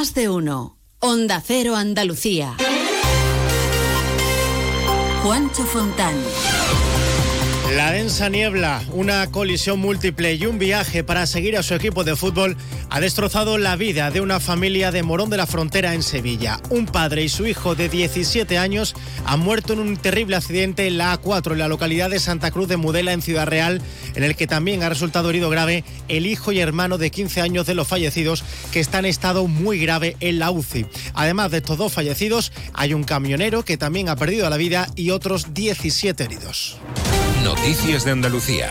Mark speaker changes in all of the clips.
Speaker 1: Más de uno. Onda Cero Andalucía. Juancho Fontán.
Speaker 2: La densa niebla, una colisión múltiple y un viaje para seguir a su equipo de fútbol ha destrozado la vida de una familia de Morón de la Frontera en Sevilla. Un padre y su hijo de 17 años han muerto en un terrible accidente en la A4 en la localidad de Santa Cruz de Mudela en Ciudad Real, en el que también ha resultado herido grave el hijo y hermano de 15 años de los fallecidos que están en estado muy grave en la UCI. Además de estos dos fallecidos, hay un camionero que también ha perdido la vida y otros 17 heridos.
Speaker 3: Noticias de Andalucía.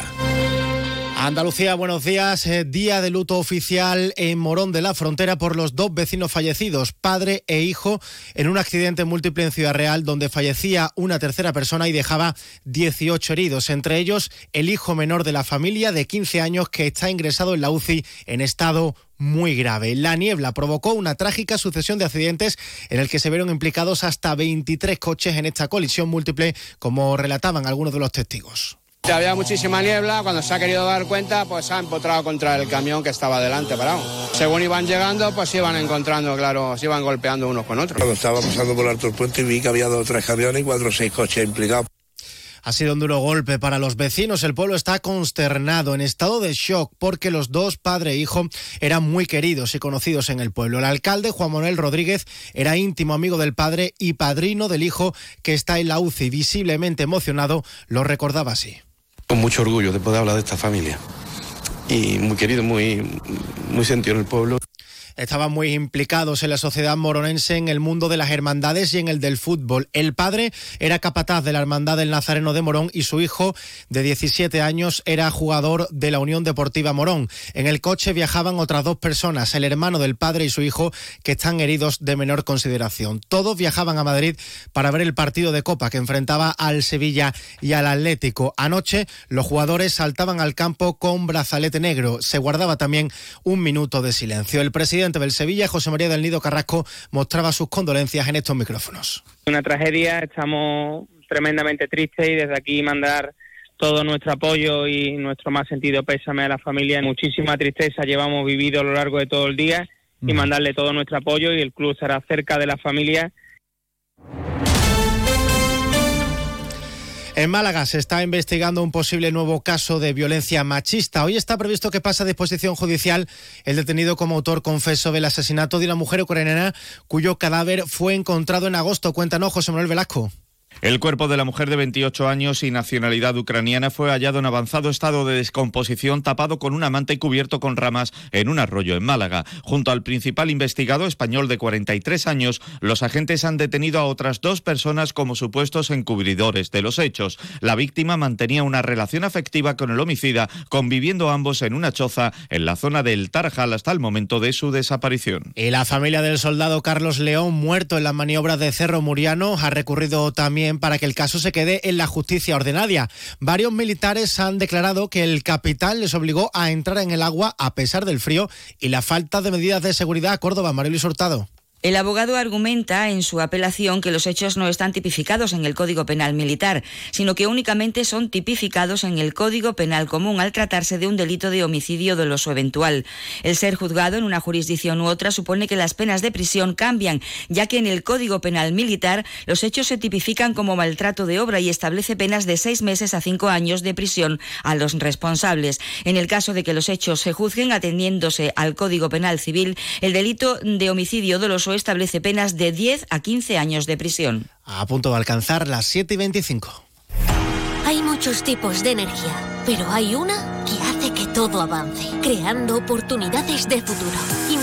Speaker 2: Andalucía, buenos días. Eh, día de luto oficial en Morón de la Frontera por los dos vecinos fallecidos, padre e hijo, en un accidente múltiple en Ciudad Real donde fallecía una tercera persona y dejaba 18 heridos, entre ellos el hijo menor de la familia de 15 años que está ingresado en la UCI en estado muy grave. La niebla provocó una trágica sucesión de accidentes en el que se vieron implicados hasta 23 coches en esta colisión múltiple, como relataban algunos de los testigos.
Speaker 4: Había muchísima niebla, cuando se ha querido dar cuenta, pues se ha empotrado contra el camión que estaba delante parado. Según iban llegando, pues se iban encontrando, claro, se iban golpeando unos con otros.
Speaker 5: Cuando estaba pasando por el alto puente vi que había dos o tres camiones y cuatro o seis coches implicados.
Speaker 2: Ha sido un duro golpe para los vecinos. El pueblo está consternado, en estado de shock, porque los dos, padre e hijo, eran muy queridos y conocidos en el pueblo. El alcalde, Juan Manuel Rodríguez, era íntimo amigo del padre y padrino del hijo que está en la UCI. Visiblemente emocionado, lo recordaba así.
Speaker 6: Con mucho orgullo de poder hablar de esta familia. Y muy querido, muy, muy sentido en el pueblo
Speaker 2: estaban muy implicados en la sociedad moronense, en el mundo de las hermandades y en el del fútbol. El padre era capataz de la Hermandad del Nazareno de Morón y su hijo, de 17 años, era jugador de la Unión Deportiva Morón. En el coche viajaban otras dos personas, el hermano del padre y su hijo, que están heridos de menor consideración. Todos viajaban a Madrid para ver el partido de Copa que enfrentaba al Sevilla y al Atlético. Anoche los jugadores saltaban al campo con brazalete negro. Se guardaba también un minuto de silencio. El presidente del Sevilla, José María del Nido Carrasco, mostraba sus condolencias en estos micrófonos.
Speaker 7: Una tragedia, estamos tremendamente tristes y desde aquí mandar todo nuestro apoyo y nuestro más sentido pésame a la familia. Muchísima tristeza llevamos vivido a lo largo de todo el día y mandarle todo nuestro apoyo y el club estará cerca de la familia
Speaker 2: En Málaga se está investigando un posible nuevo caso de violencia machista. Hoy está previsto que pase a disposición judicial el detenido como autor confeso del asesinato de una mujer ucraniana cuyo cadáver fue encontrado en agosto. Cuéntanos, José Manuel Velasco.
Speaker 8: El cuerpo de la mujer de 28 años y nacionalidad ucraniana fue hallado en avanzado estado de descomposición, tapado con una manta y cubierto con ramas en un arroyo en Málaga. Junto al principal investigado español de 43 años, los agentes han detenido a otras dos personas como supuestos encubridores de los hechos. La víctima mantenía una relación afectiva con el homicida, conviviendo ambos en una choza en la zona del Tarajal hasta el momento de su desaparición.
Speaker 2: Y la familia del soldado Carlos León, muerto en las maniobras de Cerro Muriano, ha recurrido también para que el caso se quede en la justicia ordinaria. Varios militares han declarado que el capitán les obligó a entrar en el agua a pesar del frío y la falta de medidas de seguridad a Córdoba. Mario Luis Hurtado.
Speaker 9: El abogado argumenta en su apelación que los hechos no están tipificados en el Código Penal Militar, sino que únicamente son tipificados en el Código Penal Común al tratarse de un delito de homicidio doloso eventual. El ser juzgado en una jurisdicción u otra supone que las penas de prisión cambian, ya que en el Código Penal Militar los hechos se tipifican como maltrato de obra y establece penas de seis meses a cinco años de prisión a los responsables. En el caso de que los hechos se juzguen atendiéndose al Código Penal Civil, el delito de homicidio doloso establece penas de 10 a 15 años de prisión.
Speaker 2: A punto de alcanzar las 7 y 25.
Speaker 10: Hay muchos tipos de energía, pero hay una que hace que todo avance, creando oportunidades de futuro,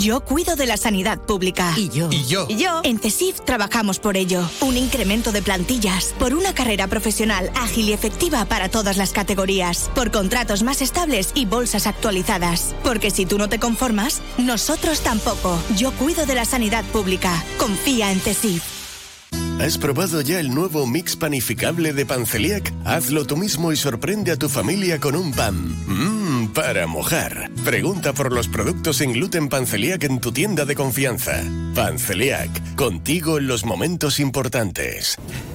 Speaker 11: Yo cuido de la sanidad pública.
Speaker 12: Y yo.
Speaker 13: Y yo.
Speaker 11: Y yo. En CESIF trabajamos por ello. Un incremento de plantillas. Por una carrera profesional ágil y efectiva para todas las categorías. Por contratos más estables y bolsas actualizadas. Porque si tú no te conformas, nosotros tampoco. Yo cuido de la sanidad pública. Confía en CESIF.
Speaker 12: ¿Has probado ya el nuevo mix panificable de Panceliac? Hazlo tú mismo y sorprende a tu familia con un pan. Mmm, para mojar. Pregunta por los productos sin gluten Panceliac en tu tienda de confianza. Panceliac, contigo en los momentos importantes.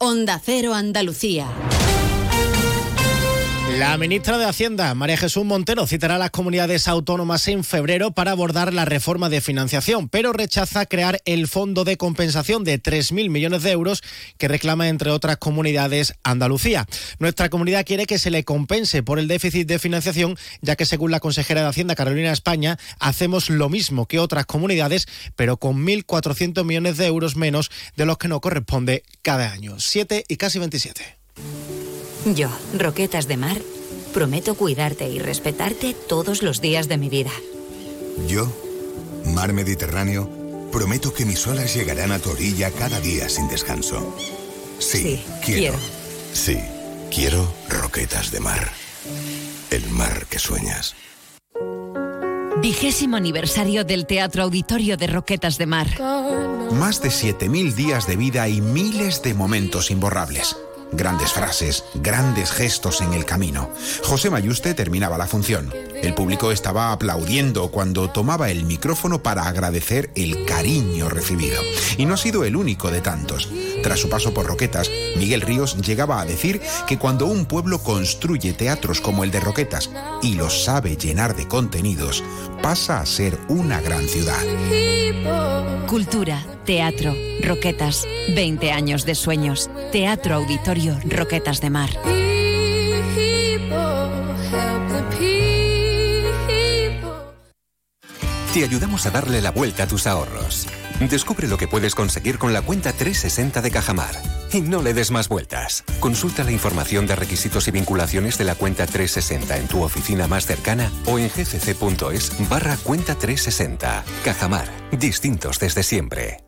Speaker 1: Onda Cero Andalucía.
Speaker 2: La ministra de Hacienda, María Jesús Montero, citará a las comunidades autónomas en febrero para abordar la reforma de financiación, pero rechaza crear el fondo de compensación de 3.000 millones de euros que reclama, entre otras comunidades, Andalucía. Nuestra comunidad quiere que se le compense por el déficit de financiación, ya que, según la consejera de Hacienda, Carolina España, hacemos lo mismo que otras comunidades, pero con 1.400 millones de euros menos de los que nos corresponde cada año. 7 y casi 27.
Speaker 14: Yo, Roquetas de Mar, prometo cuidarte y respetarte todos los días de mi vida.
Speaker 15: Yo, Mar Mediterráneo, prometo que mis olas llegarán a tu orilla cada día sin descanso. Sí,
Speaker 14: Sí,
Speaker 15: quiero.
Speaker 14: quiero.
Speaker 15: Sí, quiero Roquetas de Mar. El mar que sueñas.
Speaker 16: Vigésimo aniversario del Teatro Auditorio de Roquetas de Mar.
Speaker 17: Más de 7.000 días de vida y miles de momentos imborrables. Grandes frases, grandes gestos en el camino. José Mayuste terminaba la función. El público estaba aplaudiendo cuando tomaba el micrófono para agradecer el cariño recibido. Y no ha sido el único de tantos. Tras su paso por Roquetas, Miguel Ríos llegaba a decir que cuando un pueblo construye teatros como el de Roquetas y los sabe llenar de contenidos, pasa a ser una gran ciudad.
Speaker 16: Cultura, teatro, Roquetas. 20 años de sueños. Teatro Auditorio Roquetas de Mar.
Speaker 18: Te ayudamos a darle la vuelta a tus ahorros. Descubre lo que puedes conseguir con la cuenta 360 de Cajamar. Y no le des más vueltas. Consulta la información de requisitos y vinculaciones de la cuenta 360 en tu oficina más cercana o en gcc.es barra cuenta 360. Cajamar. Distintos desde siempre.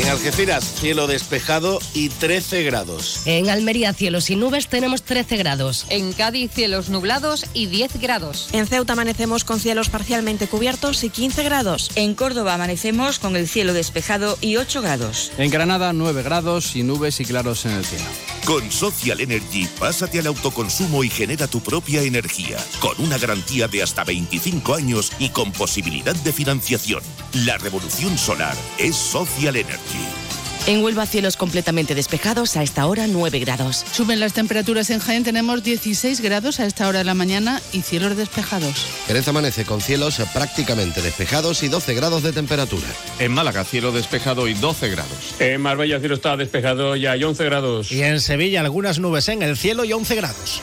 Speaker 19: En Algeciras, cielo despejado y 13 grados.
Speaker 20: En Almería, cielos y nubes, tenemos 13 grados.
Speaker 21: En Cádiz, cielos nublados y 10 grados.
Speaker 22: En Ceuta amanecemos con cielos parcialmente cubiertos y 15 grados.
Speaker 9: En Córdoba amanecemos con el cielo despejado y 8 grados.
Speaker 23: En Granada 9 grados y nubes y claros en el cielo.
Speaker 24: Con Social Energy, pásate al autoconsumo y genera tu propia energía, con una garantía de hasta 25 años y con posibilidad de financiación. La revolución solar es Social Energy.
Speaker 22: En Huelva, cielos completamente despejados, a esta hora 9 grados.
Speaker 25: Suben las temperaturas en Jaén, tenemos 16 grados a esta hora de la mañana y cielos despejados.
Speaker 26: Jerez amanece con cielos prácticamente despejados y 12 grados de temperatura.
Speaker 8: En Málaga, cielo despejado y 12 grados.
Speaker 27: En Marbella, cielo está despejado y hay 11 grados.
Speaker 2: Y en Sevilla, algunas nubes en el cielo y 11 grados.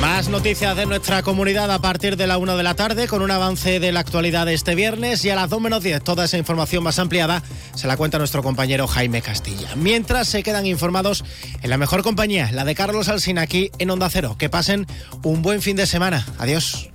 Speaker 2: Más noticias de nuestra comunidad a partir de la 1 de la tarde con un avance de la actualidad de este viernes y a las 2 menos 10 toda esa información más ampliada se la cuenta nuestro compañero Jaime Castilla. Mientras se quedan informados en la mejor compañía, la de Carlos Alsina aquí en Onda Cero. Que pasen un buen fin de semana. Adiós.